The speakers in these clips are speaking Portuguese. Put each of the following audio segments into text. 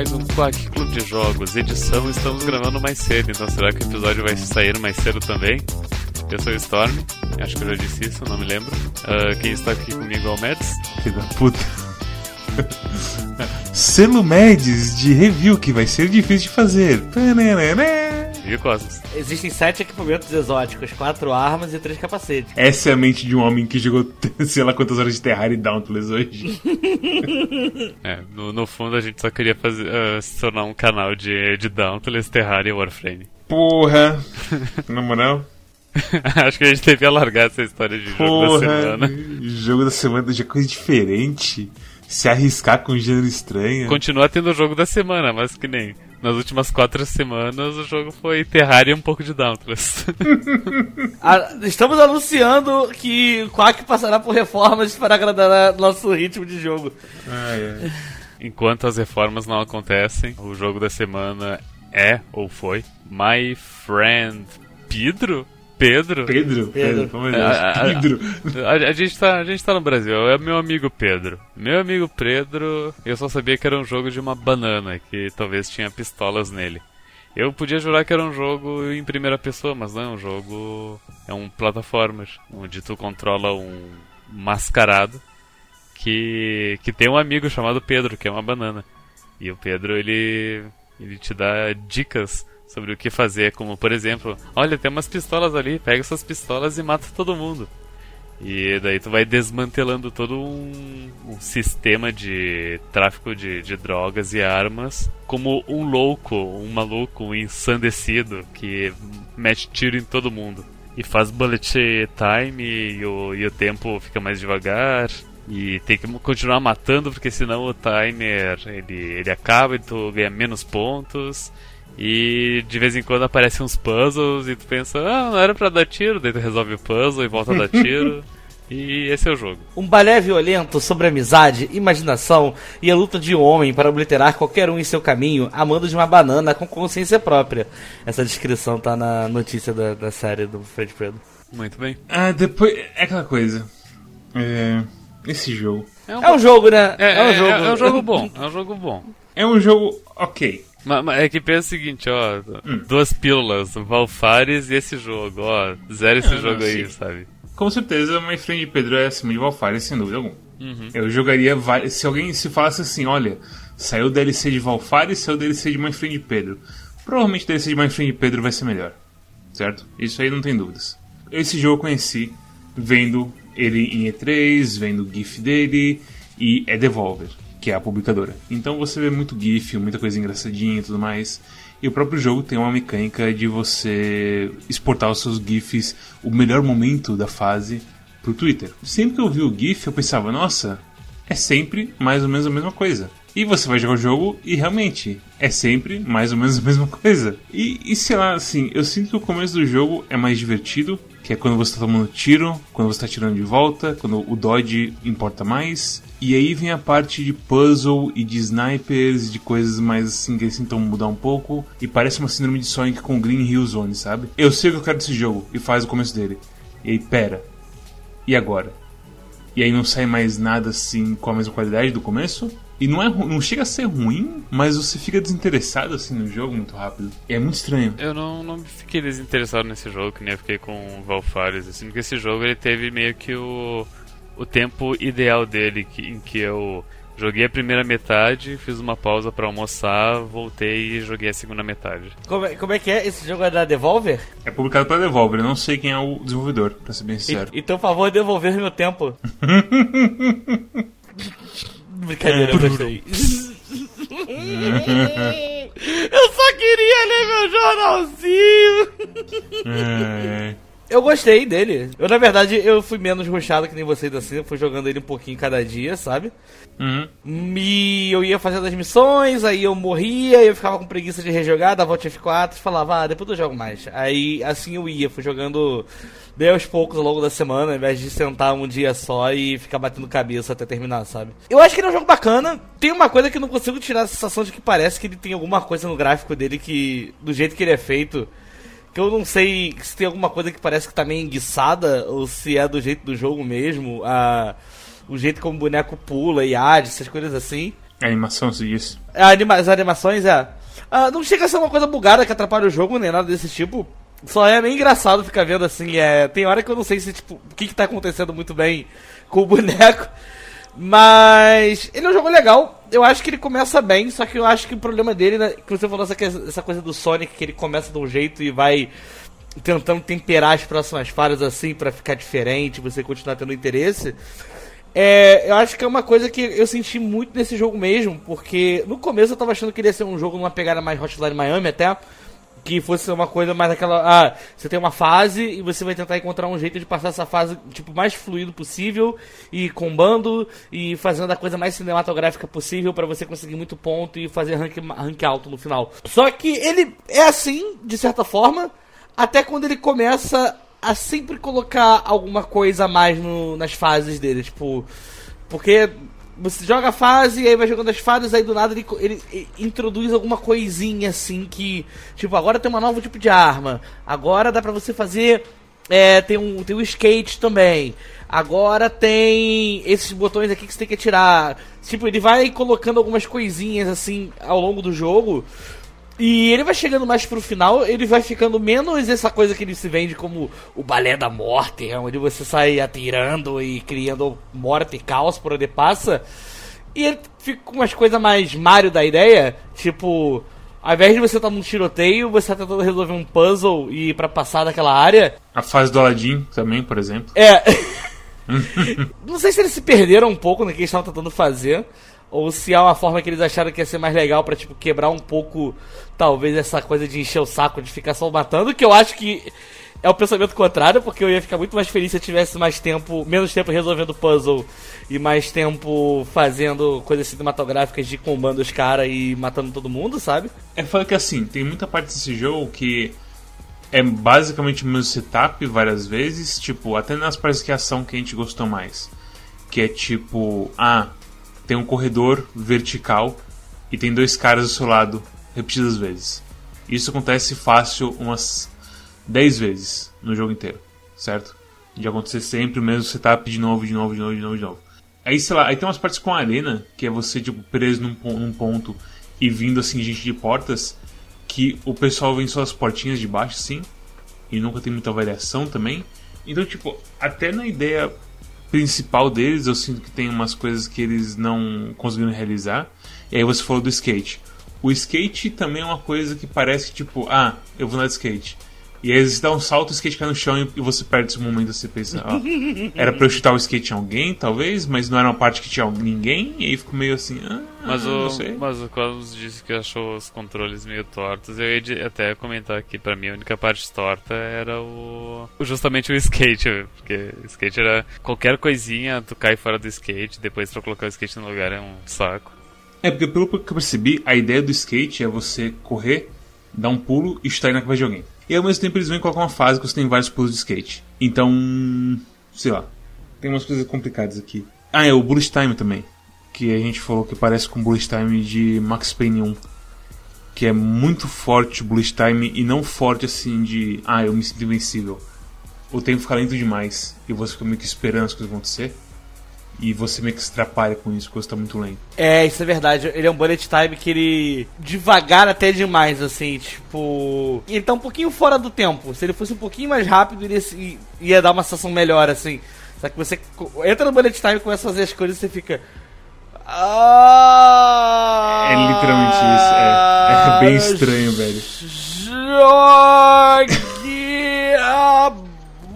mais um Quack Clube de Jogos. Edição, estamos gravando mais cedo, então será que o episódio vai sair mais cedo também? Eu sou o Storm, acho que eu já disse isso, não me lembro. Uh, quem está aqui comigo é o Mads. Filho da puta. Selo Mads de review que vai ser difícil de fazer. E Cosmos. Existem sete equipamentos exóticos, quatro armas e três capacetes. Essa é a mente de um homem que jogou sei lá quantas horas de Terraria e Dauntless hoje. é, no, no, fundo a gente só queria fazer, uh, se tornar um canal de, de Dauntless, Terraria e Warframe. Porra! Na moral. Acho que a gente devia largar essa história de Porra, jogo da semana. Jogo da semana já é coisa diferente. Se arriscar com um gênero estranho. Continua tendo o jogo da semana, mas que nem nas últimas quatro semanas o jogo foi Terraria e um pouco de Dauntless. Estamos anunciando que o Quack passará por reformas para agradar nosso ritmo de jogo. Enquanto as reformas não acontecem, o jogo da semana é ou foi My Friend Pedro? Pedro? Pedro? Pedro, Pedro. É, a, Pedro. A, a, a, gente tá, a gente tá no Brasil, é meu amigo Pedro. Meu amigo Pedro, eu só sabia que era um jogo de uma banana, que talvez tinha pistolas nele. Eu podia jurar que era um jogo em primeira pessoa, mas não é um jogo. É um plataforma, onde tu controla um mascarado que, que tem um amigo chamado Pedro, que é uma banana. E o Pedro, ele, ele te dá dicas sobre o que fazer, como por exemplo, olha, tem umas pistolas ali, pega essas pistolas e mata todo mundo. E daí tu vai desmantelando todo um, um sistema de tráfico de, de, drogas e armas como um louco, um maluco, um ensandecido que mete tiro em todo mundo. E faz bullet time e o, e o tempo fica mais devagar. E tem que continuar matando porque senão o timer ele, ele acaba e tu ganha menos pontos. E de vez em quando aparecem uns puzzles e tu pensa, ah, não era pra dar tiro, daí tu resolve o puzzle e volta a dar tiro. e esse é o jogo. Um balé violento sobre amizade, imaginação e a luta de um homem para obliterar qualquer um em seu caminho, amando de uma banana com consciência própria. Essa descrição tá na notícia da, da série do Fred Pedro. Muito bem. Ah, depois. É aquela coisa. É. Esse jogo. É um, é um jogo, né? É, é, um jogo. É, é um jogo bom. É um jogo bom. É um jogo ok. Mas, mas, é que pensa o seguinte, ó. Hum. Duas pílulas, Valfares e esse jogo, ó. Zero esse jogo não, aí, sim. sabe? Com certeza, uma frente de Pedro é acima de Valfares, sem dúvida alguma. Uhum. Eu jogaria. Se alguém se falasse assim, olha, saiu o DLC de Valfares, saiu o DLC de My Friend de Pedro. Provavelmente o DLC de My Friend de Pedro vai ser melhor. Certo? Isso aí não tem dúvidas. Esse jogo eu conheci vendo ele em E3, vendo o GIF dele, e é Devolver que é a publicadora. Então você vê muito GIF, muita coisa engraçadinha e tudo mais. E o próprio jogo tem uma mecânica de você exportar os seus GIFs, o melhor momento da fase, pro Twitter. Sempre que eu vi o GIF, eu pensava, nossa, é sempre mais ou menos a mesma coisa. E você vai jogar o jogo e realmente é sempre mais ou menos a mesma coisa. E, e sei lá, assim, eu sinto que o começo do jogo é mais divertido, que é quando você está tomando tiro, quando você está tirando de volta, quando o dodge importa mais. E aí vem a parte de puzzle e de snipers, de coisas mais assim que eles tentam mudar um pouco. E parece uma síndrome de Sonic com Green Hill Zone, sabe? Eu sei o que eu quero desse jogo e faz o começo dele. E aí, pera. E agora? E aí não sai mais nada assim com a mesma qualidade do começo? E não, é, não chega a ser ruim, mas você fica desinteressado assim no jogo muito rápido. E é muito estranho. Eu não, não fiquei desinteressado nesse jogo, que nem eu fiquei com o Valfares, assim, porque esse jogo ele teve meio que o, o tempo ideal dele, que, em que eu joguei a primeira metade, fiz uma pausa para almoçar, voltei e joguei a segunda metade. Como é, como é que é? Esse jogo é da Devolver? É publicado pela Devolver, eu não sei quem é o desenvolvedor, pra ser bem sincero. E, então, por favor, devolver meu tempo. Brincadeira, eu gostei. eu só queria ler meu jornalzinho. É. Eu gostei dele. Eu, na verdade, eu fui menos roxado que nem vocês assim. Eu fui jogando ele um pouquinho cada dia, sabe? Uhum. E eu ia fazendo as missões, aí eu morria, eu ficava com preguiça de rejogar, dava Alt F4 e falava, ah, depois eu jogo mais. Aí assim eu ia, fui jogando bem aos poucos ao longo da semana, ao invés de sentar um dia só e ficar batendo cabeça até terminar, sabe? Eu acho que ele é um jogo bacana. Tem uma coisa que eu não consigo tirar a sensação de que parece que ele tem alguma coisa no gráfico dele que, do jeito que ele é feito, que eu não sei se tem alguma coisa que parece que tá meio enguiçada ou se é do jeito do jogo mesmo. A o jeito como o boneco pula e age, essas coisas assim. A animação se diz. Anima as animações, é. Ah, não chega a ser uma coisa bugada que atrapalha o jogo, nem nada desse tipo. Só é meio engraçado ficar vendo assim. É, tem hora que eu não sei se, tipo, o que, que tá acontecendo muito bem com o boneco. Mas ele é um jogo legal. Eu acho que ele começa bem, só que eu acho que o problema dele, né, que você falou essa, essa coisa do Sonic, que ele começa de um jeito e vai tentando temperar as próximas falhas assim para ficar diferente, você continuar tendo interesse. É, eu acho que é uma coisa que eu senti muito nesse jogo mesmo, porque no começo eu tava achando que ele ia ser um jogo numa pegada mais Hotline Miami até, que fosse uma coisa mais aquela, ah, você tem uma fase e você vai tentar encontrar um jeito de passar essa fase tipo mais fluido possível e combando e fazendo a coisa mais cinematográfica possível para você conseguir muito ponto e fazer rank, rank alto no final. Só que ele é assim, de certa forma, até quando ele começa a sempre colocar alguma coisa a mais no, nas fases dele, tipo. Porque você joga a fase, aí vai jogando as fases, aí do nada ele, ele, ele, introduz alguma coisinha assim que. Tipo, agora tem um novo tipo de arma. Agora dá pra você fazer. É, tem um, tem um skate também. Agora tem esses botões aqui que você tem que atirar. Tipo, ele vai colocando algumas coisinhas assim ao longo do jogo e ele vai chegando mais pro final, ele vai ficando menos essa coisa que ele se vende como o balé da morte, é onde você sai atirando e criando morte e caos por onde passa. E ele fica com umas coisas mais Mario da ideia, tipo, ao invés de você estar num tiroteio, você tá tentando resolver um puzzle e ir pra passar daquela área. A fase do Aladdin também, por exemplo. É. Não sei se eles se perderam um pouco no que eles estavam tentando fazer ou se é uma forma que eles acharam que ia ser mais legal para tipo quebrar um pouco talvez essa coisa de encher o saco de ficar só matando, que eu acho que é o pensamento contrário, porque eu ia ficar muito mais feliz se eu tivesse mais tempo, menos tempo resolvendo puzzle e mais tempo fazendo coisas cinematográficas de combando os caras e matando todo mundo, sabe? É foda que assim, tem muita parte desse jogo que é basicamente o mesmo setup várias vezes, tipo, até nas partes que ação que a gente gostou mais. Que é tipo, ah, tem um corredor vertical e tem dois caras do seu lado repetidas vezes. Isso acontece fácil umas 10 vezes no jogo inteiro, certo? De acontecer sempre o mesmo setup de novo, de novo, de novo, de novo, de novo. Aí, sei lá, aí tem umas partes com arena, que é você, tipo, preso num, num ponto e vindo, assim, gente de portas, que o pessoal vem só as portinhas de baixo, sim, e nunca tem muita variação também. Então, tipo, até na ideia principal deles, eu sinto que tem umas coisas que eles não conseguiram realizar. E aí você falou do skate. O skate também é uma coisa que parece tipo, ah, eu vou andar de skate. E aí você dá um salto, o skate cai no chão e você perde esse momento. Você pensa, ó, era pra eu chutar o skate em alguém, talvez, mas não era uma parte que tinha ninguém. E aí ficou meio assim, ah, mas o, não sei. Mas o Cosmos disse que achou os controles meio tortos. Eu ia até comentar aqui, pra mim, a única parte torta era o. justamente o skate. Porque o skate era qualquer coisinha, tu cai fora do skate, depois pra colocar o skate no lugar é um saco. É, porque pelo que eu percebi, a ideia do skate é você correr, dar um pulo e chutar na cabeça de alguém. E ao mesmo tempo eles vêm colocar uma fase que você tem vários pulos de skate. Então, sei lá. Tem umas coisas complicadas aqui. Ah, é o Bullet Time também. Que a gente falou que parece com o Bullet Time de Max Payne 1. Que é muito forte o Bullet Time e não forte assim de. Ah, eu me sinto invencível. O tempo fica lento demais e você fica meio que esperando as coisas acontecer. E você meio que se atrapalha com isso, porque você tá muito lento. É, isso é verdade. Ele é um bullet time que ele. devagar até demais, assim, tipo. Ele tá um pouquinho fora do tempo. Se ele fosse um pouquinho mais rápido, ele ia dar uma sensação melhor, assim. Só que você entra no bullet time e começa a fazer as coisas e você fica. Ah, é literalmente isso. É, é bem estranho, velho. Jogue a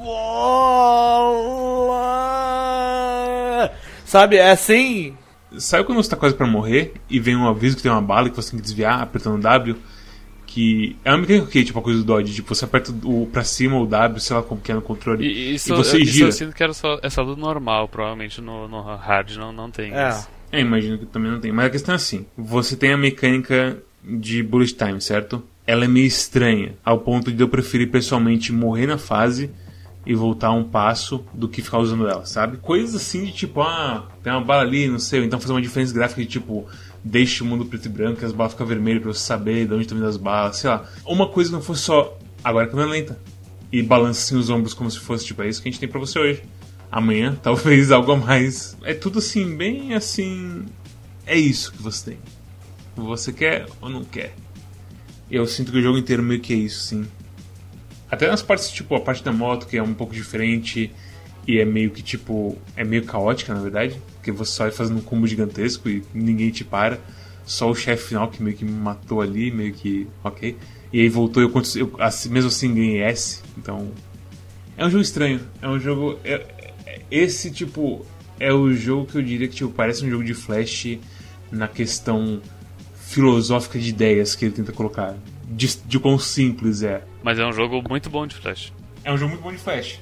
bola. Sabe, é assim. Sabe quando você tá quase para morrer e vem um aviso que tem uma bala que você tem que desviar apertando W? Que é uma mecânica que, tipo a coisa do Dodge, tipo, você aperta o pra cima ou o W, sei lá como que é no controle. E, isso, e você isso gira. eu sinto que era só, é só do normal, provavelmente no, no hard não, não tem é. isso. É, imagino que também não tem. Mas a questão é assim: você tem a mecânica de bullet time, certo? Ela é meio estranha, ao ponto de eu preferir pessoalmente morrer na fase e voltar um passo do que ficar usando ela, sabe? Coisas assim de tipo, ah, tem uma bala ali, não sei, então fazer uma diferença gráfica de tipo, deixe o mundo preto e branco e as balas ficam vermelhas pra você saber de onde estão vindo as balas, sei lá. Uma coisa que não fosse só, agora a câmera lenta. E balança assim os ombros como se fosse, tipo, é isso que a gente tem pra você hoje. Amanhã, talvez algo a mais. É tudo assim, bem assim. é isso que você tem. Você quer ou não quer? Eu sinto que o jogo inteiro meio que é isso, sim. Até nas partes, tipo, a parte da moto, que é um pouco diferente e é meio que, tipo, é meio caótica, na verdade. Porque você só vai fazendo um combo gigantesco e ninguém te para. Só o chefe final que meio que me matou ali, meio que, ok. E aí voltou eu, eu mesmo assim ganhei S. Então, é um jogo estranho. É um jogo... É, é, esse, tipo, é o jogo que eu diria que, tipo, parece um jogo de Flash na questão filosófica de ideias que ele tenta colocar. De, de quão simples é. Mas é um jogo muito bom de Flash. É um jogo muito bom de Flash.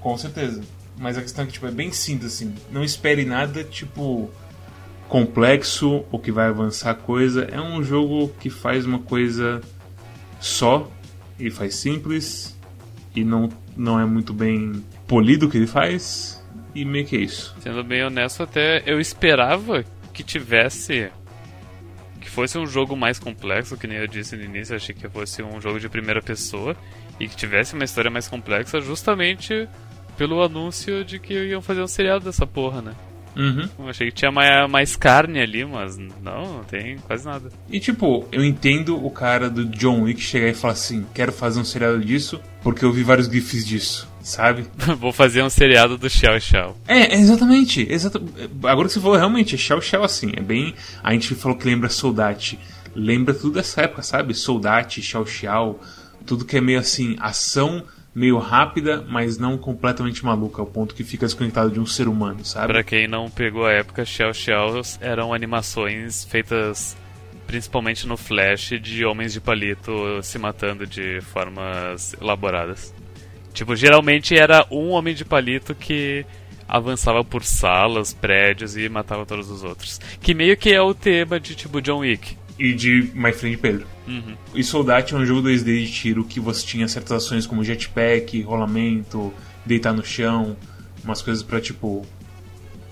Com certeza. Mas a questão é que tipo, é bem simples, assim. Não espere nada, tipo, complexo ou que vai avançar coisa. É um jogo que faz uma coisa só. Ele faz simples. E não, não é muito bem polido o que ele faz. E meio que é isso. Sendo bem honesto, até eu esperava que tivesse que fosse um jogo mais complexo, que nem eu disse no início, achei que fosse um jogo de primeira pessoa e que tivesse uma história mais complexa, justamente pelo anúncio de que iam fazer um seriado dessa porra, né? Uhum. Eu achei que tinha mais, mais carne ali, mas não, não tem quase nada. E tipo, eu entendo o cara do John Wick chegar e falar assim: quero fazer um seriado disso porque eu vi vários gifs disso sabe? Vou fazer um seriado do Xiao Xiao. É, exatamente. Exata... Agora que você falou, realmente, é Xiao Xiao assim. É bem. A gente falou que lembra Soldate. Lembra tudo dessa época, sabe? Soldate, Xiao Xiao. Tudo que é meio assim, ação meio rápida, mas não completamente maluca, ao ponto que fica desconectado de um ser humano, sabe? Pra quem não pegou a época, Xiao Xiao eram animações feitas principalmente no Flash de homens de palito se matando de formas elaboradas. Tipo, geralmente era um homem de palito que avançava por salas, prédios e matava todos os outros. Que meio que é o tema de tipo John Wick. E de My Friend Pedro. Uhum. E Soldate é um jogo 2D de tiro que você tinha certas ações como jetpack, rolamento, deitar no chão, umas coisas para tipo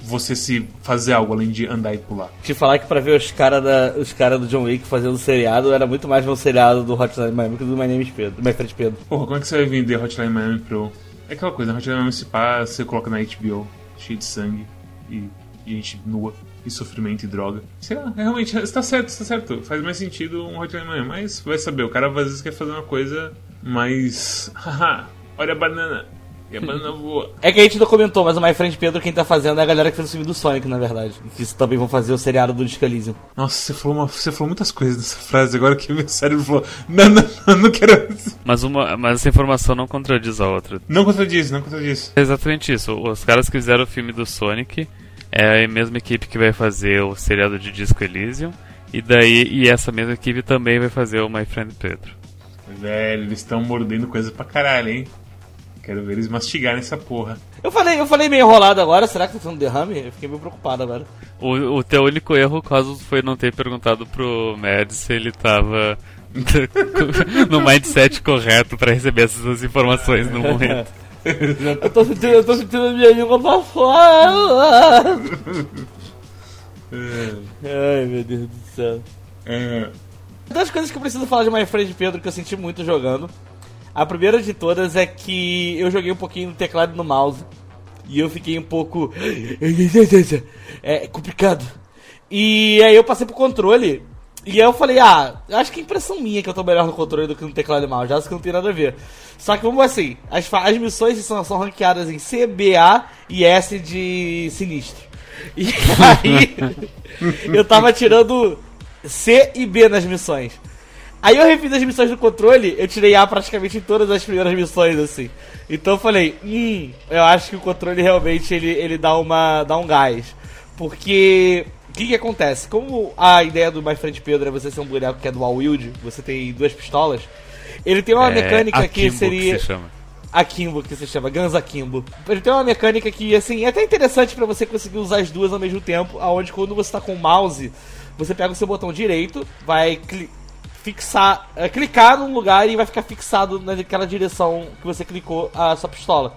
você se fazer algo além de andar e pular. Te falar que pra ver os caras os cara do John Wick fazendo seriado, era muito mais o seriado do Hotline Miami que do My Name is Pedro, do My Friend Pedro. Porra, como é que você vai vender Hotline Miami pro... É aquela coisa, Hotline Miami se pá, você coloca na HBO, cheio de sangue e gente nua e sofrimento e droga. Sei lá, realmente, está certo, está certo. Faz mais sentido um Hotline Miami, mas vai saber, o cara às vezes quer fazer uma coisa mais... Haha, olha a banana, e voa. É que a gente não comentou, mas o My Friend Pedro, quem tá fazendo é a galera que fez o filme do Sonic, na verdade. Que também vão fazer o seriado do Disco Elysium. Nossa, você falou, uma, você falou muitas coisas nessa frase, agora que meu cérebro falou, não, não, não, não quero... Mas, uma, mas essa informação não contradiz a outra. Não contradiz, não contradiz. É exatamente isso. Os caras que fizeram o filme do Sonic é a mesma equipe que vai fazer o seriado de Disco Elysium. E daí, e essa mesma equipe também vai fazer o My Friend Pedro. Velho, eles estão mordendo coisa pra caralho, hein? Quero ver eles mastigarem essa porra. Eu falei, eu falei meio enrolado agora, será que tá sendo derrame? Eu fiquei meio preocupado agora. O, o teu único erro, caso foi não ter perguntado pro Mads se ele tava no mindset correto para receber essas informações no momento. eu, tô sentindo, eu tô sentindo a minha língua pra fora. Ai, meu Deus do céu. É. Das coisas que eu preciso falar de My Friend Pedro que eu senti muito jogando a primeira de todas é que eu joguei um pouquinho no teclado e no mouse. E eu fiquei um pouco. É complicado. E aí eu passei pro controle. E aí eu falei, ah, acho que é impressão minha que eu tô melhor no controle do que no teclado e mouse. Já acho que não tem nada a ver. Só que vamos assim, as, as missões são, são ranqueadas em C, B, A e S de sinistro. E aí eu tava tirando C e B nas missões. Aí eu refiz as missões do controle, eu tirei A praticamente em todas as primeiras missões, assim. Então eu falei, hum, eu acho que o controle realmente ele, ele dá, uma, dá um gás. Porque o que, que acontece? Como a ideia do My Friend Pedro é você ser um boneco que é dual wield, você tem duas pistolas, ele tem uma é, mecânica que seria. Que se chama. Akimbo, que se chama, Guns Akimbo. Ele tem uma mecânica que, assim, é até interessante para você conseguir usar as duas ao mesmo tempo, aonde quando você tá com o mouse, você pega o seu botão direito, vai fixar, é, clicar num lugar e vai ficar fixado naquela direção que você clicou a sua pistola.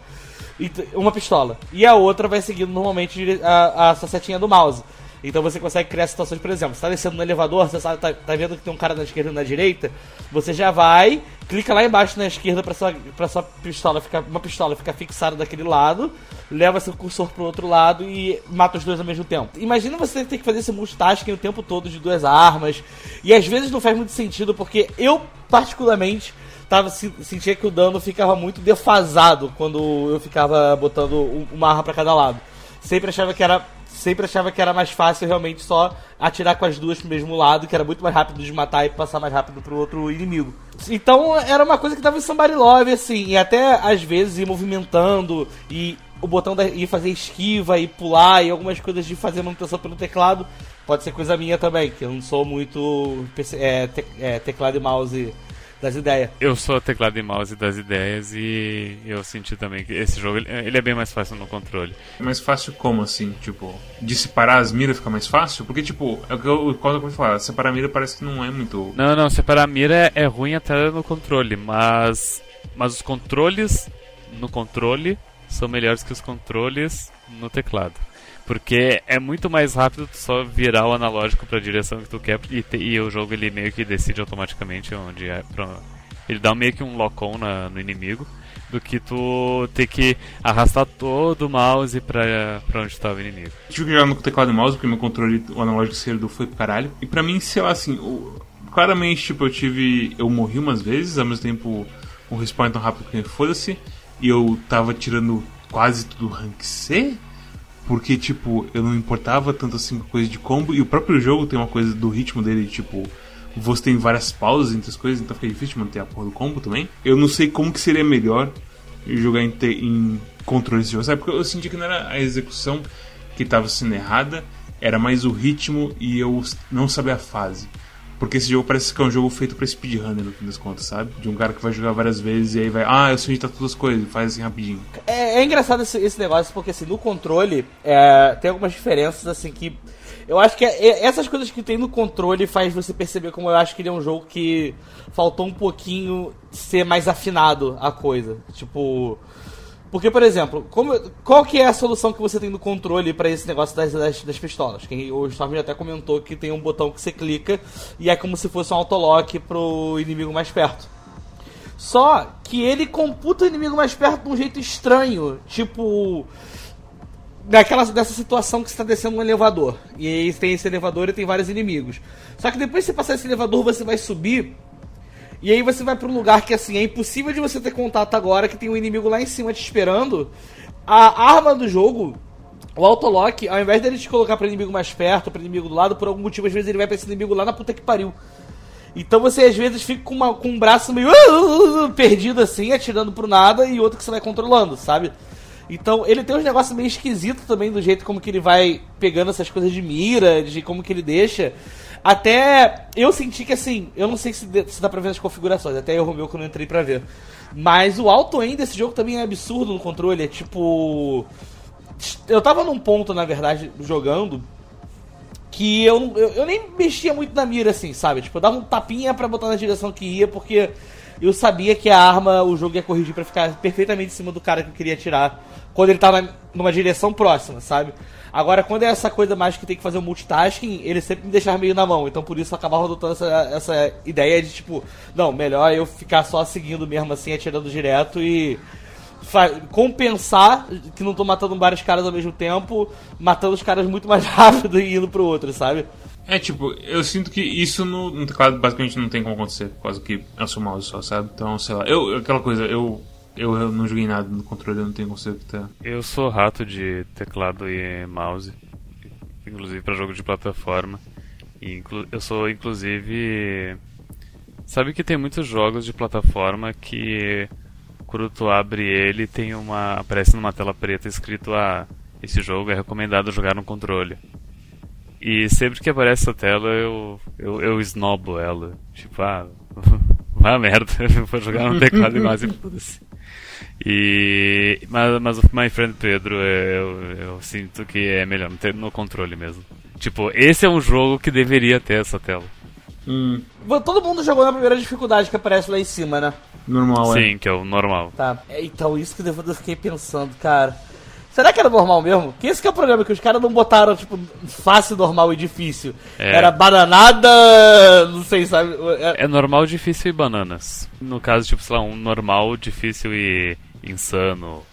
Uma pistola. E a outra vai seguindo normalmente a, a sua setinha do mouse. Então você consegue criar situações, por exemplo, você tá descendo no elevador, você sabe, tá, tá vendo que tem um cara na esquerda e na direita, você já vai, clica lá embaixo na esquerda pra sua, pra sua pistola ficar. Uma pistola ficar fixada daquele lado, leva seu cursor pro outro lado e mata os dois ao mesmo tempo. Imagina você ter que fazer esse multitasking o tempo todo de duas armas. E às vezes não faz muito sentido, porque eu, particularmente, tava, sentia que o dano ficava muito defasado quando eu ficava botando uma arma para cada lado. Sempre achava que era sempre achava que era mais fácil realmente só atirar com as duas pro mesmo lado, que era muito mais rápido de matar e passar mais rápido pro outro inimigo. Então era uma coisa que dava em Somebody Love, assim, e até às vezes ir movimentando e o botão de ir fazer esquiva e pular e algumas coisas de fazer manutenção pelo teclado. Pode ser coisa minha também, que eu não sou muito é, te, é, teclado e mouse das ideias. Eu sou teclado e mouse das ideias e eu senti também que esse jogo ele é bem mais fácil no controle. É mais fácil como assim? Tipo, de separar as miras fica mais fácil? Porque, tipo, é o que eu, quando eu vou falar, separar a mira parece que não é muito. Não, não, separar a mira é, é ruim até no controle, mas. Mas os controles no controle são melhores que os controles no teclado. Porque é muito mais rápido tu só virar o analógico para a direção que tu quer e, te, e, o jogo ele meio que decide automaticamente onde é pra, ele dá meio que um lock-on no inimigo do que tu ter que arrastar todo o mouse pra, pra onde estava o inimigo. Eu tive que jogar no teclado e mouse porque meu controle, o analógico esquerdo foi pro caralho. E pra mim, sei lá, assim, claramente, tipo, eu tive. Eu morri umas vezes, ao mesmo tempo um respawn tão rápido que foda-se. E eu tava tirando quase tudo rank C porque, tipo, eu não importava tanto assim com coisa de combo. E o próprio jogo tem uma coisa do ritmo dele, tipo, você tem várias pausas entre as coisas, então fica difícil manter a porra do combo também. Eu não sei como que seria melhor jogar em, em controle desse jogo, sabe? Porque eu senti que não era a execução que estava sendo errada, era mais o ritmo e eu não sabia a fase. Porque esse jogo parece que é um jogo feito pra speedrunner, no fim das contas, sabe? De um cara que vai jogar várias vezes e aí vai, ah, eu sei tá todas as coisas, faz assim rapidinho. É, é engraçado esse, esse, negócio, porque assim, no controle é, tem algumas diferenças, assim, que. Eu acho que é, é, essas coisas que tem no controle faz você perceber como eu acho que ele é um jogo que faltou um pouquinho ser mais afinado a coisa. Tipo. Porque, por exemplo, como, qual que é a solução que você tem no controle para esse negócio das, das, das pistolas? Quem, o Storm até comentou que tem um botão que você clica e é como se fosse um autolock pro inimigo mais perto. Só que ele computa o inimigo mais perto de um jeito estranho. Tipo. Daquela, dessa situação que você está descendo um elevador. E aí tem esse elevador e tem vários inimigos. Só que depois que você passar esse elevador, você vai subir e aí você vai para um lugar que assim é impossível de você ter contato agora, que tem um inimigo lá em cima te esperando. A arma do jogo, o autolock, ao invés dele te colocar para inimigo mais perto, para inimigo do lado, por algum motivo às vezes ele vai para esse inimigo lá na puta que pariu. Então você às vezes fica com, uma, com um braço meio uh, perdido assim, atirando pro nada e outro que você vai controlando, sabe? Então ele tem uns negócios meio esquisitos também do jeito como que ele vai pegando essas coisas de mira, de como que ele deixa. Até eu senti que assim, eu não sei se, se dá pra ver as configurações, até eu Romeu que eu não entrei pra ver. Mas o alto end desse jogo também é absurdo no controle, é tipo. Eu tava num ponto, na verdade, jogando, que eu, eu, eu, nem mexia muito na mira, assim, sabe? Tipo, eu dava um tapinha pra botar na direção que ia, porque eu sabia que a arma, o jogo ia corrigir para ficar perfeitamente em cima do cara que eu queria atirar quando ele tava numa direção próxima, sabe? Agora, quando é essa coisa mais que tem que fazer o multitasking, ele sempre me deixava meio na mão. Então, por isso, eu acabava adotando essa, essa ideia de, tipo, não, melhor eu ficar só seguindo mesmo assim, atirando direto e compensar que não tô matando vários caras ao mesmo tempo, matando os caras muito mais rápido e indo pro outro, sabe? É, tipo, eu sinto que isso no, no teclado basicamente não tem como acontecer, por causa que é o mouse só, sabe? Então, sei lá, eu, aquela coisa, eu eu, eu não joguei nada no controle, eu não tenho conceito que tá. Eu sou rato de teclado e mouse, inclusive para jogo de plataforma. E eu sou inclusive. Sabe que tem muitos jogos de plataforma que quando tu abre ele tem uma. aparece numa tela preta escrito ah, esse jogo é recomendado jogar no controle. E sempre que aparece essa tela eu, eu, eu esnobo ela. Tipo, ah, vá merda, eu vou jogar no teclado e mouse e foda-se. E, mas, mas o My Friend Pedro eu, eu sinto que é melhor no controle mesmo. Tipo, esse é um jogo que deveria ter essa tela. Hum. Todo mundo jogou na primeira dificuldade que aparece lá em cima, né? Normal, é. Sim, que é o normal. Tá. É, então, isso que eu fiquei pensando, cara. Será que era normal mesmo? Que esse que é o problema, que os caras não botaram, tipo, fácil, normal e difícil. É. Era bananada, não sei, sabe? É... é normal, difícil e bananas. No caso, tipo, sei lá, um normal, difícil e insano.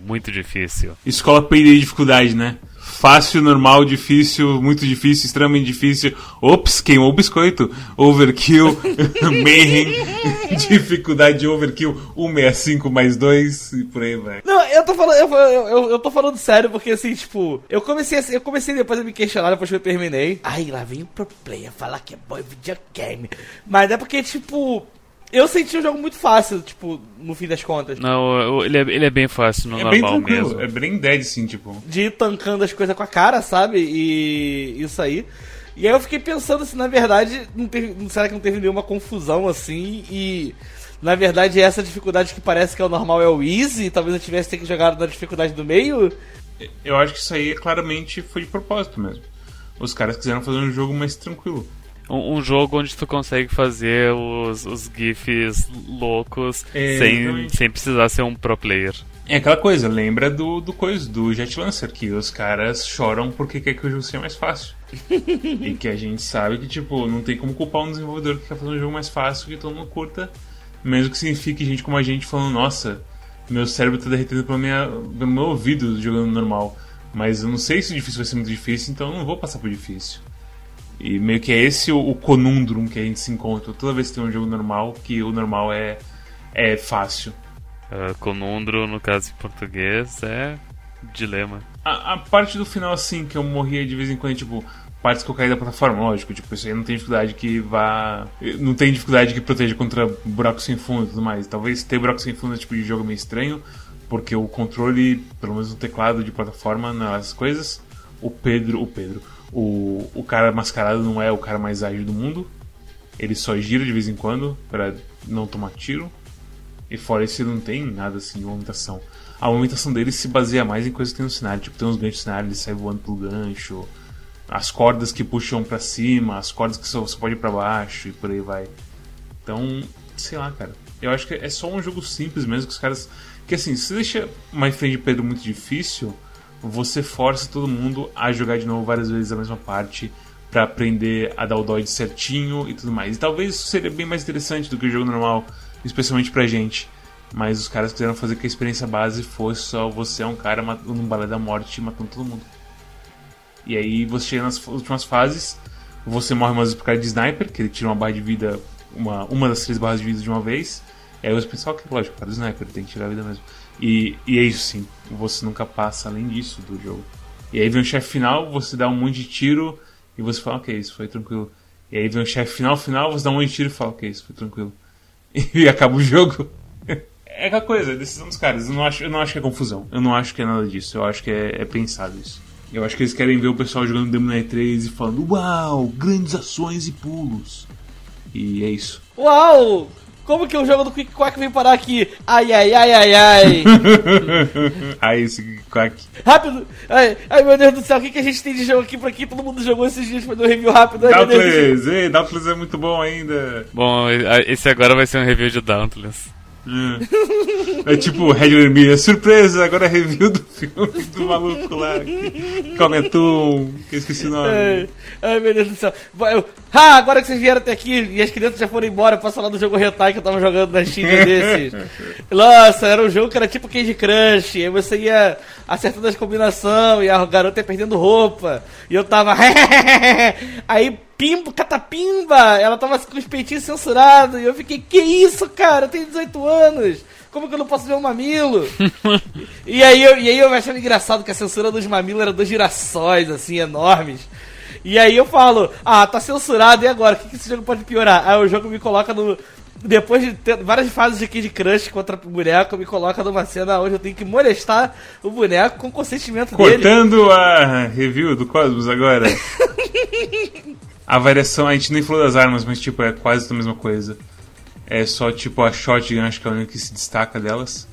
Muito difícil. Escola perde dificuldade, né? Fácil, normal, difícil, muito difícil, extremamente difícil. Ops, queimou o biscoito. Overkill, mayhem, dificuldade de overkill, 165 mais 2 e por aí vai. Não, eu tô falando, eu, eu, eu tô falando sério porque assim, tipo, eu comecei eu comecei depois a me questionar depois que eu terminei. Aí lá vem o pro player falar que é bom videogame. Mas é porque, tipo, eu senti o jogo muito fácil, tipo, no fim das contas. Não, ele é, ele é bem fácil, no é normal bem mesmo. É bem dead, sim, tipo. De ir tancando as coisas com a cara, sabe? E isso aí. E aí eu fiquei pensando se na verdade não teve, será que não teve nenhuma confusão assim e na verdade essa dificuldade que parece que é o normal é o easy, talvez eu tivesse que jogar na dificuldade do meio. Eu acho que isso aí claramente foi de propósito mesmo. Os caras quiseram fazer um jogo mais tranquilo um, um, jogo onde tu consegue fazer os, os GIFs loucos é, sem, sem precisar ser um pro player. É aquela coisa, lembra do, do coisa, do Jet Lancer, que os caras choram porque quer que o jogo seja mais fácil. e que a gente sabe que, tipo, não tem como culpar um desenvolvedor que quer fazer um jogo mais fácil que todo mundo curta, mesmo que signifique gente como a gente falando, nossa, meu cérebro tá derretendo pelo, minha, pelo meu ouvido jogando normal. Mas eu não sei se o difícil vai ser muito difícil, então eu não vou passar por difícil. E meio que é esse o, o conundrum que a gente se encontra toda vez que tem um jogo normal, que o normal é, é fácil. Uh, conundrum, no caso em português, é dilema. A, a, parte do final, assim, que eu morria de vez em quando, tipo, partes que eu caí da plataforma, lógico, tipo, isso aí não tem dificuldade que vá. Não tem dificuldade que proteja contra buracos sem fundo e tudo mais. Talvez ter buracos sem fundo é tipo de jogo meio estranho, porque o controle, pelo menos o teclado de plataforma, nas coisas. O Pedro. O Pedro o, o cara mascarado não é o cara mais ágil do mundo. Ele só gira de vez em quando para não tomar tiro. E fora isso, ele não tem nada assim de movimentação. A movimentação dele se baseia mais em coisas que tem no cenário. Tipo, tem uns ganchos no cenário, ele sai voando pelo gancho. As cordas que puxam para cima, as cordas que você pode ir pra baixo e por aí vai. Então, sei lá, cara. Eu acho que é só um jogo simples mesmo que os caras. Que assim, se deixa My Friend Pedro muito difícil, você força todo mundo a jogar de novo várias vezes a mesma parte para aprender a dar o dodge certinho e tudo mais. E talvez isso seria bem mais interessante do que o jogo normal, especialmente pra gente. Mas os caras quiseram fazer que a experiência base fosse só você é um cara num balé da morte matando todo mundo. E aí você chega nas últimas fases, você morre mais por causa de sniper, que ele tira uma barra de vida, uma, uma das três barras de vida de uma vez. E aí você pensa, ok, lógico, causa do sniper, tem que tirar a vida mesmo. E, e é isso sim, você nunca passa além disso do jogo. E aí vem o chefe final, você dá um monte de tiro e você fala, ok, isso foi tranquilo. E aí vem o chefe final, final, você dá um monte de tiro e fala, ok, isso foi tranquilo. E acaba o jogo. É aquela coisa, decisão dos caras. Eu não, acho, eu não acho que é confusão. Eu não acho que é nada disso. Eu acho que é, é pensado isso. Eu acho que eles querem ver o pessoal jogando Demon Knight 3 e falando, uau, grandes ações e pulos. E é isso. Uau! Como que o jogo do Quick Quack vem parar aqui? Ai, ai, ai, ai, ai. ai, esse Quick Quack. Rápido. Ai, ai, meu Deus do céu, o que, que a gente tem de jogo aqui pra aqui? Todo mundo jogou esses dias pra dar um review rápido. Ai, Dauntless, ei, Dauntless é muito bom ainda. Bom, esse agora vai ser um review de Dauntless. É, é tipo Red Army, surpresa, agora é review do filme do maluco lá que come atum, que eu esqueci o nome. Ai, ai, meu Deus do céu. Eu, ah, agora que vocês vieram até aqui e as crianças já foram embora, posso falar do jogo Hentai que eu tava jogando na Steam desses. Nossa, era um jogo que era tipo Candy Crush, aí você ia acertando as combinações e a garota ia perdendo roupa, e eu tava... aí pimba, catapimba, ela tava com os peitinhos censurados. E eu fiquei, que isso, cara? Eu tenho 18 anos. Como que eu não posso ver um mamilo? e, aí eu, e aí eu achando engraçado que a censura dos mamilos era dois girassóis, assim, enormes. E aí eu falo, ah, tá censurado, e agora? O que, que esse jogo pode piorar? Aí o jogo me coloca no. Depois de ter várias fases de Kid Crush contra o boneco, me coloca numa cena onde eu tenho que molestar o boneco com consentimento Cortando dele. Cortando a review do Cosmos agora. A variação, a gente nem falou das armas, mas tipo, é quase a mesma coisa. É só tipo a shotgun, acho que é a única que se destaca delas.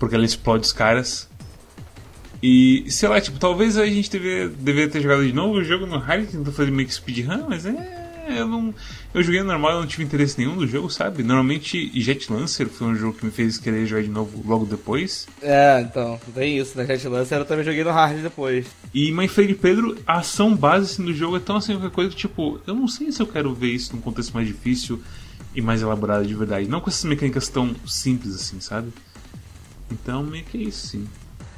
Porque ela explode os caras. E, sei lá, tipo, talvez a gente deveria, ter jogado de novo o jogo no hard, tentou fazer meio que speedrun, mas é. É, eu não. Eu joguei normal e não tive interesse nenhum no jogo, sabe? Normalmente Jet Lancer foi um jogo que me fez querer jogar de novo logo depois. É, então, tem isso, né? Jet Lancer eu também joguei no hard depois. E My Freddy Pedro, a ação base assim, do jogo é tão assim qualquer coisa que, tipo, eu não sei se eu quero ver isso num contexto mais difícil e mais elaborado de verdade. Não com essas mecânicas tão simples assim, sabe? Então, meio que é isso, sim.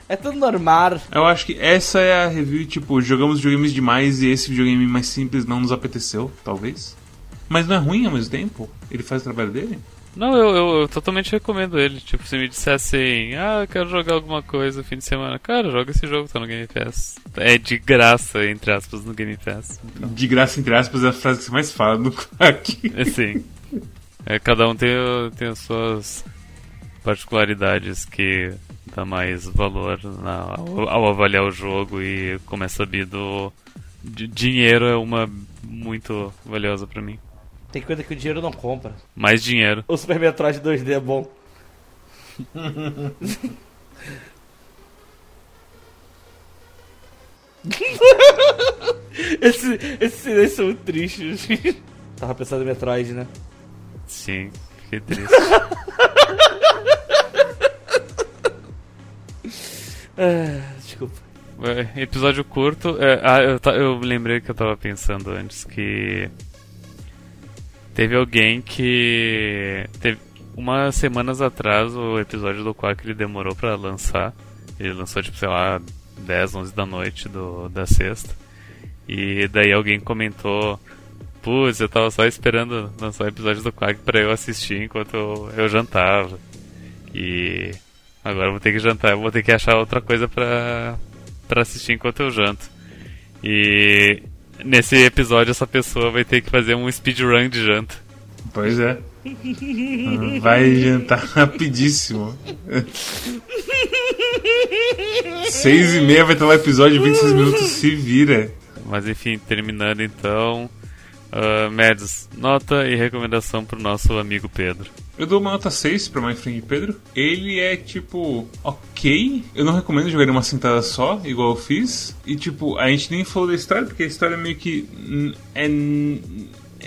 É tudo normal. Eu acho que essa é a review, tipo, jogamos videogames demais e esse videogame mais simples não nos apeteceu, talvez. Mas não é ruim ao mesmo tempo? Ele faz o trabalho dele? Não, eu, eu, eu, totalmente recomendo ele. Tipo, se me dissessem, ah, eu quero jogar alguma coisa no fim de semana, cara, joga esse jogo, tá no Game Pass. É de graça, entre aspas, no Game Pass. Então. De graça, entre aspas, é a frase que você mais fala no Quack. É sim. É, cada um tem, tem as suas particularidades que dá mais valor na, ao, ao, avaliar o jogo e como é sabido dinheiro é uma muito valiosa para mim. Tem coisa que o dinheiro não compra. Mais dinheiro. O Super Metroid 2D é bom. esse, esse silêncio é muito triste. Tava pensando em Metroid, né? Sim, fiquei triste. Ah, desculpa. É, episódio curto. É, ah, eu, eu lembrei que eu tava pensando antes que. Teve alguém que. Teve, umas semanas atrás o episódio do Quack ele demorou para lançar. Ele lançou, tipo, sei lá, 10, 11 da noite do, da sexta. E daí alguém comentou: Putz, eu tava só esperando lançar o episódio do Quack pra eu assistir enquanto eu, eu jantava. E Agora eu vou ter que jantar, eu vou ter que achar outra coisa pra, pra assistir enquanto eu janto. E nesse episódio essa pessoa vai ter que fazer um speedrun de janta. Pois é. Vai jantar rapidíssimo. Seis e meia vai ter lá o episódio, 26 minutos, se vira. Mas enfim, terminando então. Uh, Mads, nota e recomendação pro nosso amigo Pedro. Eu dou uma nota 6 pra Friend Pedro. Ele é tipo, ok. Eu não recomendo jogar em uma sentada só, igual eu fiz. E tipo, a gente nem falou da história, porque a história meio que é,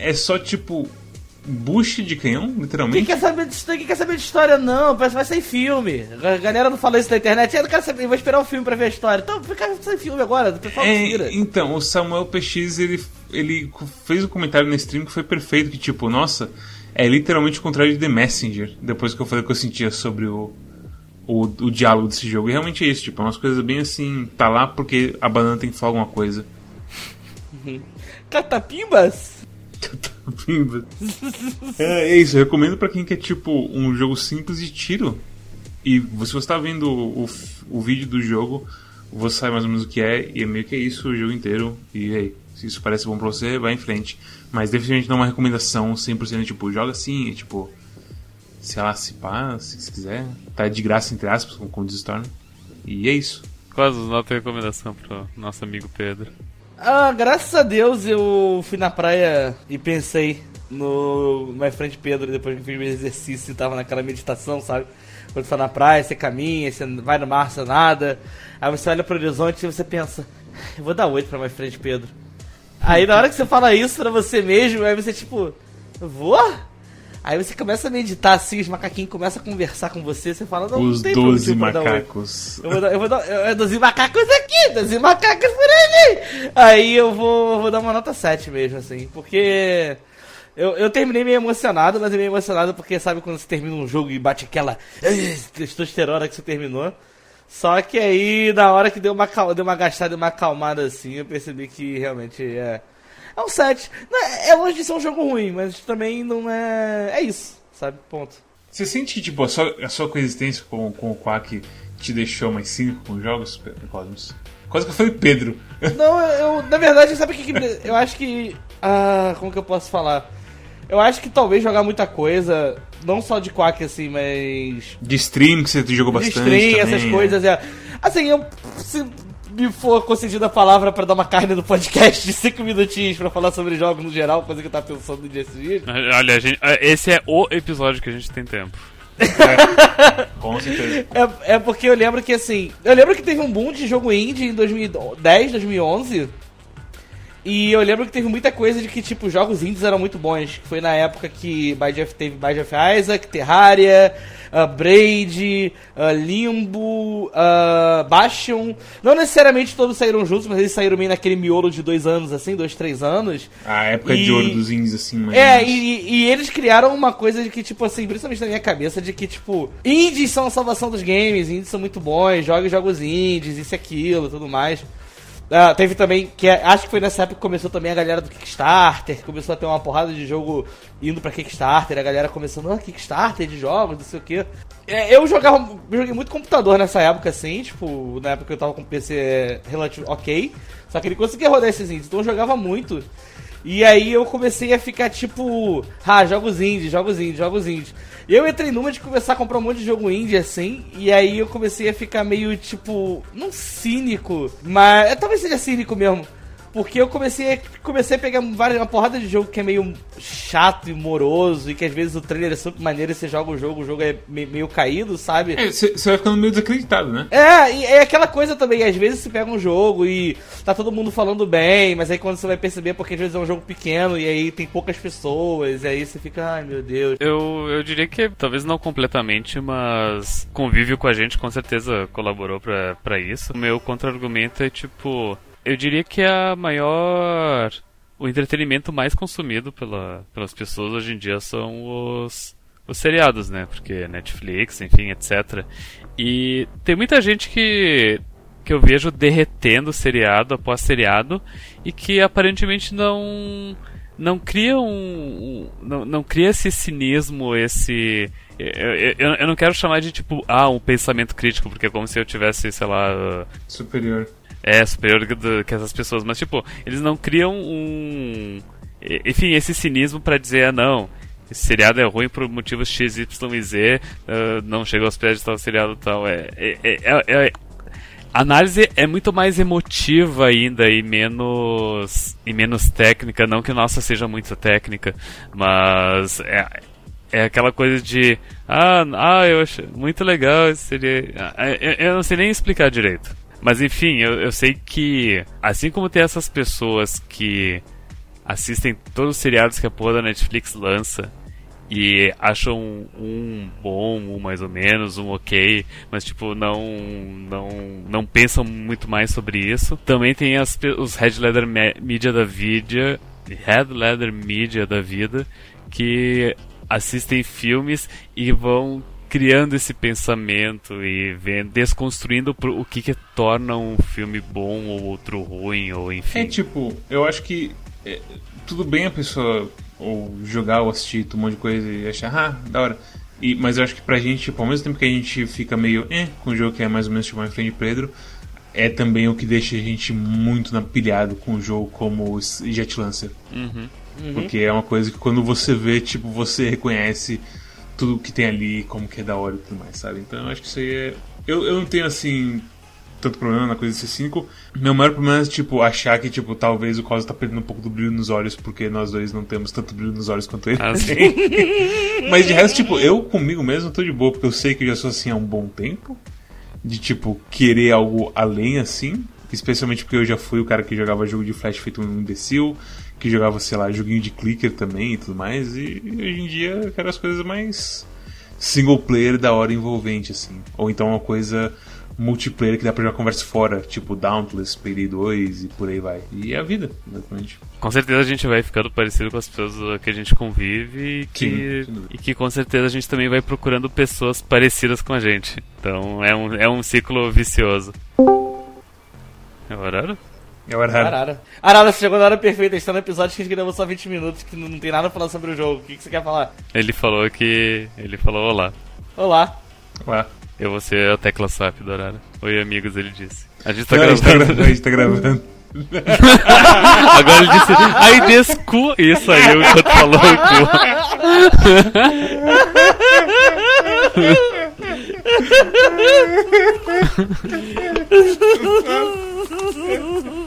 é só tipo bush de canhão, literalmente. Quem quer saber de, quem quer saber de história, não? Parece vai sair filme. A galera não fala isso na internet. Eu não quero saber, vou esperar o um filme pra ver a história. Então, fica sem filme agora. É, então, o Samuel PX, ele, ele fez um comentário no stream que foi perfeito, que tipo, nossa é literalmente o contrário de The Messenger, depois que eu falei o que eu sentia sobre o, o, o diálogo desse jogo. E realmente é isso, tipo, é umas coisas bem assim, tá lá porque a banana tem que falar alguma coisa. Catapimbas? É, é, isso, eu recomendo para quem quer, tipo, um jogo simples de tiro. E se você está vendo o, o vídeo do jogo, você sabe mais ou menos o que é, e é meio que é isso o jogo inteiro. E aí, se isso parece bom pra você, vai em frente. Mas definitivamente não é uma recomendação 100% tipo, joga assim, tipo, sei lá, se pá, se quiser. Tá de graça, entre aspas, como diz Storm. E é isso. Quase nota recomendação pro nosso amigo Pedro. Ah, graças a Deus eu fui na praia e pensei no My Friend Pedro depois que fiz meu exercício e tava naquela meditação, sabe? Quando você tá na praia, você caminha, você vai no mar, você nada. Aí você olha pro horizonte e você pensa, eu vou dar oito pra My Friend Pedro. Aí na hora que você fala isso pra você mesmo, aí você tipo, vou? Aí você começa a meditar assim, os macaquinhos começam a conversar com você, você fala, não, os não tem 12 macacos. Eu vou dar, eu vou dar, eu, 12 macacos aqui, 12 macacos por ali. Aí eu vou, vou dar uma nota 7 mesmo, assim, porque eu, eu terminei meio emocionado, mas é meio emocionado porque sabe quando você termina um jogo e bate aquela testosterona que você terminou. Só que aí, na hora que deu uma, deu uma gastada e uma acalmada assim, eu percebi que realmente é. É um 7. É, é longe de ser um jogo ruim, mas também não é. É isso, sabe? Ponto. Você sente que tipo, a sua, a sua coexistência com, com o Quack te deixou mais cínico com os jogos, Cosmos? Quase que eu falei Pedro. Não, eu. Na verdade, sabe o que, que. Eu acho que. Ah, como que eu posso falar? Eu acho que talvez jogar muita coisa, não só de Quack, assim, mas. De stream, que você jogou bastante. De stream, também, essas é. coisas, é. Assim, eu. Me for concedida a palavra para dar uma carne no podcast de 5 minutinhos para falar sobre jogos no geral, coisa que eu tava pensando nesses dias. Olha, gente, esse é o episódio que a gente tem tempo. É, com certeza. É, é porque eu lembro que assim. Eu lembro que teve um boom de jogo indie em 2010, 2011 E eu lembro que teve muita coisa de que, tipo, jogos indies eram muito bons. Foi na época que Bind teve Bind of Isaac, Terraria, uh, Braid, uh, Limbo, uh, Bastion. Não necessariamente todos saíram juntos, mas eles saíram meio naquele miolo de dois anos, assim, dois, três anos. A época e... de ouro dos indies, assim, mas... É, e, e, eles criaram uma coisa de que, tipo assim, principalmente na minha cabeça, de que, tipo, indies são a salvação dos games, indies são muito bons, jogue jogos indies, isso e aquilo, tudo mais. Uh, teve também, que é, acho que foi nessa época que começou também a galera do Kickstarter, começou a ter uma porrada de jogo indo pra Kickstarter, a galera começando, ah, Kickstarter de jogos, não sei o que. É, eu jogava, joguei muito computador nessa época, assim, tipo, na época que eu tava com PC relativo ok, só que ele conseguia rodar esses indies, então eu jogava muito. E aí eu comecei a ficar tipo, ah, jogos indie, jogos indie, jogos indie. Eu entrei numa de começar a comprar um monte de jogo indie assim, e aí eu comecei a ficar meio tipo, não cínico, mas é, talvez seja cínico mesmo. Porque eu comecei a, comecei a pegar várias, uma porrada de jogo que é meio chato e moroso, e que às vezes o trailer é super maneiro e você joga o jogo, o jogo é meio, meio caído, sabe? É, você vai ficando meio desacreditado, né? É, e é aquela coisa também, às vezes você pega um jogo e tá todo mundo falando bem, mas aí quando você vai perceber, porque às vezes é um jogo pequeno e aí tem poucas pessoas, e aí você fica, ai meu Deus. Eu, eu diria que talvez não completamente, mas convívio com a gente com certeza colaborou para isso. O meu contra-argumento é tipo eu diria que é a maior. O entretenimento mais consumido pela, pelas pessoas hoje em dia são os, os seriados, né? Porque Netflix, enfim, etc. E tem muita gente que, que eu vejo derretendo seriado após seriado e que aparentemente não não cria um não, não cria esse cinismo, esse eu, eu, eu, não quero chamar de tipo ah um pensamento crítico porque é como se eu tivesse sei lá superior é, superior do, que essas pessoas. Mas, tipo, eles não criam um. Enfim, esse cinismo para dizer, ah, não, esse seriado é ruim por motivos X, Y e Z, uh, não chega aos pés de tal seriado tal. É, é, é, é, a análise é muito mais emotiva ainda e menos e menos técnica, não que nossa seja muito técnica, mas é, é aquela coisa de ah, ah eu acho muito legal, seria eu, eu não sei nem explicar direito. Mas enfim, eu, eu sei que assim como tem essas pessoas que assistem todos os seriados que a porra da Netflix lança e acham um, um bom, um mais ou menos, um ok, mas tipo não não não pensam muito mais sobre isso. Também tem as, os Red Leather Media da vida, Red Leather Media da vida que assistem filmes e vão criando esse pensamento e vendo, desconstruindo o que, que torna um filme bom ou outro ruim, ou enfim. É tipo, eu acho que é, tudo bem a pessoa ou jogar ou assistir um monte de coisa e achar, ah, da hora. E, mas eu acho que pra gente, tipo, ao mesmo tempo que a gente fica meio eh, com o jogo que é mais ou menos tipo uma frente Pedro, é também o que deixa a gente muito napilhado com o jogo como o Jet Lancer. Uhum. Uhum. Porque é uma coisa que quando você vê, tipo, você reconhece tudo que tem ali, como que é da hora e tudo mais, sabe? Então eu acho que isso aí é. Eu, eu não tenho assim. Tanto problema na coisa de ser cínico. Meu maior problema é, tipo, achar que, tipo, talvez o Cosa tá perdendo um pouco do brilho nos olhos, porque nós dois não temos tanto brilho nos olhos quanto ele ah. Mas de resto, tipo, eu comigo mesmo tô de boa, porque eu sei que eu já sou assim há um bom tempo. De, tipo, querer algo além assim. Especialmente porque eu já fui o cara que jogava jogo de flash feito um imbecil que jogava, sei lá, joguinho de clicker também e tudo mais. E hoje em dia eu quero as coisas mais single player da hora envolvente, assim. Ou então uma coisa multiplayer que dá pra jogar conversa fora, tipo Dauntless, Payday 2 e por aí vai. E é a vida, exatamente. Com certeza a gente vai ficando parecido com as pessoas que a gente convive e que, Sim, e que com certeza a gente também vai procurando pessoas parecidas com a gente. Então é um, é um ciclo vicioso. É o horário? É o Arara. Arara. Arara, você chegou na hora perfeita. A gente tá no episódio que a gente gravou só 20 minutos, que não tem nada a falar sobre o jogo. O que, que você quer falar? Ele falou que. Ele falou olá. Olá. Olá. Eu vou ser a tecla SAP do Arara. Oi, amigos, ele disse. A gente tá não, gravando. A gente tá gravando. Agora ele disse, ai descu. Isso aí, o enquanto falou o cu.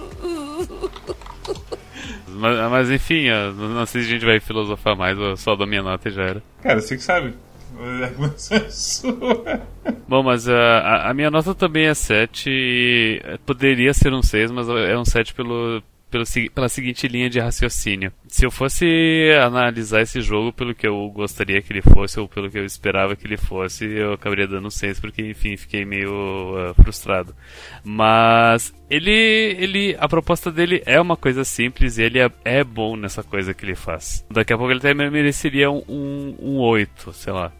Mas, mas enfim, não sei se a gente vai filosofar mais ou só da minha nota e já era. Cara, você que sabe. Bom, mas a, a, minha nota também é 7. Poderia ser um 6, mas é um 7 pelo, pelo, pela seguinte linha de raciocínio. Se eu fosse analisar esse jogo pelo que eu gostaria que ele fosse, ou pelo que eu esperava que ele fosse, eu acabaria dando 6, porque, enfim, fiquei meio uh, frustrado. Mas ele, ele, a proposta dele é uma coisa simples e ele é, é, bom nessa coisa que ele faz. Daqui a pouco ele até mereceria um, um, um 8, sei lá.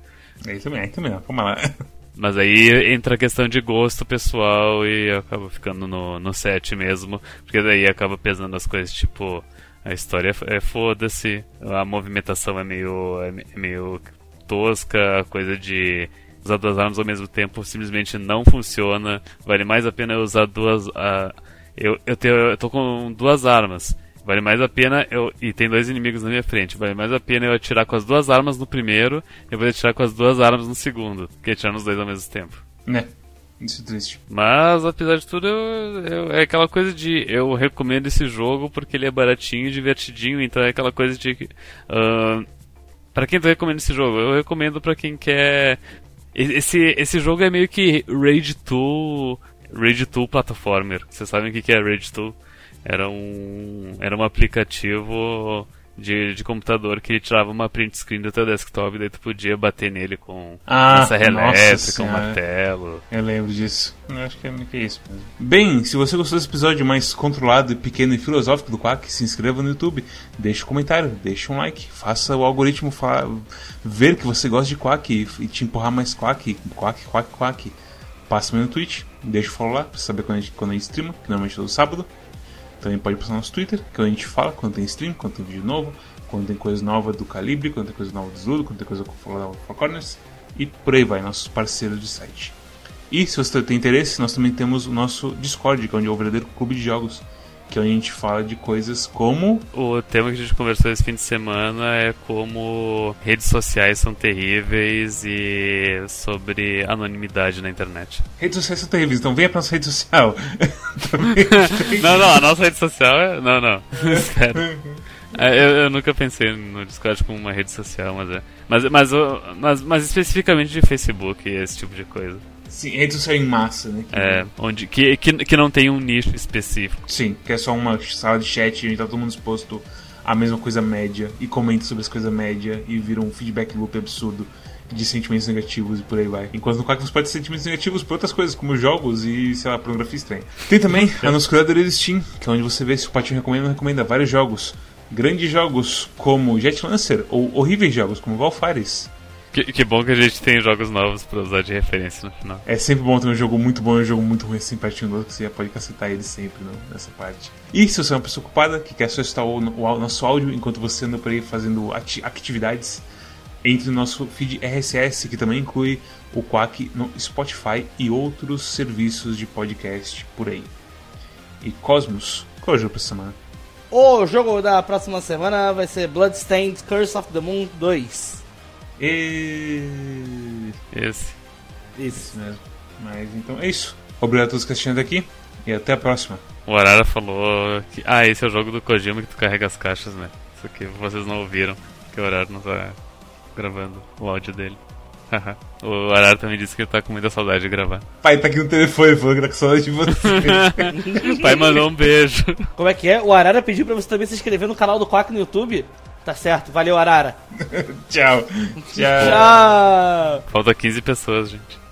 É isso mesmo, é isso mesmo, vamos lá. Mas aí entra a questão de gosto pessoal e acaba ficando no, no 7 mesmo, porque daí acaba pesando as coisas tipo. A história é, é foda-se, a movimentação é meio, é, é meio tosca, a coisa de usar duas armas ao mesmo tempo simplesmente não funciona. Vale mais a pena usar duas. Uh, eu, eu, tenho, eu tô com duas armas. Vale mais a pena eu. E tem dois inimigos na minha frente. Vale mais a pena eu atirar com as duas armas no primeiro e vou atirar com as duas armas no segundo. Que atirar nos dois ao mesmo tempo. Né. Isso é triste. Mas, apesar de tudo, eu, eu, é aquela coisa de. Eu recomendo esse jogo porque ele é baratinho e divertidinho. Então é aquela coisa de. Uh, para quem tu recomenda esse jogo? Eu recomendo para quem quer. Esse, esse jogo é meio que Rage 2. Rage 2 Platformer. Vocês sabem o que é Rage 2? Era um, era um aplicativo de, de computador que ele tirava uma print screen do teu desktop e daí tu podia bater nele com ah, uma serra elétrica, um martelo. Eu lembro disso. Eu acho que é, que é isso mesmo. Bem, se você gostou desse episódio mais controlado, pequeno e filosófico do Quack, se inscreva no YouTube, deixe um comentário, deixe um like, faça o algoritmo ver que você gosta de Quack e, e te empurrar mais Quack, Quack, Quack, Quack. Passa-me no Twitch, deixa o follow lá pra saber quando a gente, quando a gente streama, que normalmente é todo sábado. Também pode passar no nosso Twitter, que a gente fala quando tem stream, quando tem vídeo novo, quando tem coisa nova do Calibre, quando tem coisa nova do Zulu, quando tem coisa nova do Four Corners, e por aí vai, nossos parceiros de site. E se você tem interesse, nós também temos o nosso Discord, que é onde é o verdadeiro clube de jogos que a gente fala de coisas como. O tema que a gente conversou esse fim de semana é como redes sociais são terríveis e sobre anonimidade na internet. Redes sociais são terríveis, então venha pra nossa rede social. não, não, a nossa rede social é. Não, não. Sério. É, eu, eu, nunca pensei no Discord como uma rede social, mas é. Mas, mas, mas, mas especificamente de Facebook e esse tipo de coisa. Sim, rede social em massa, né? Que... É, onde, que, que, que não tem um nicho específico. Sim, que é só uma sala de chat e tá todo mundo exposto à mesma coisa média e comenta sobre as coisas média e vira um feedback loop absurdo de sentimentos negativos e por aí vai. Enquanto no Quack você pode ter sentimentos negativos por outras coisas, como jogos e, sei lá, pornografia estranha. Tem também a nossa curadoria do Steam, que é onde você vê se o Patinho recomenda ou não recomenda vários jogos. Grandes jogos como Jet Lancer ou horríveis jogos como Valfares. Que, que, bom que a gente tem jogos novos pra usar de referência no final. É sempre bom ter um jogo muito bom e um jogo muito ruim assim pertinho do outro, que você pode cacetar ele sempre não, nessa parte. E se você é uma pessoa ocupada, que quer só escutar o, o, nosso áudio enquanto você anda por aí fazendo ati atividades, entre no nosso feed RSS, que também inclui o Quack no Spotify e outros serviços de podcast por aí. E Cosmos, qual é o jogo pra semana? O jogo da próxima semana vai ser Bloodstained Curse of the Moon 2. E... Esse. Isso mesmo. Mas então é isso. Obrigado a todos que assistiram aqui e até a próxima. O Arara falou que. Ah, esse é o jogo do Kojima que tu carrega as caixas, né? Isso aqui vocês não ouviram, que o Arara não tá gravando o áudio dele. o Arara também disse que ele tá com muita saudade de gravar. Pai tá aqui no telefone falando que tá com saudade de você. Pai mandou um beijo. Como é que é? O Arara pediu pra você também se inscrever no canal do Quack no YouTube? Tá certo, valeu, Arara. Tchau. Tchau. Tchau. Falta 15 pessoas, gente.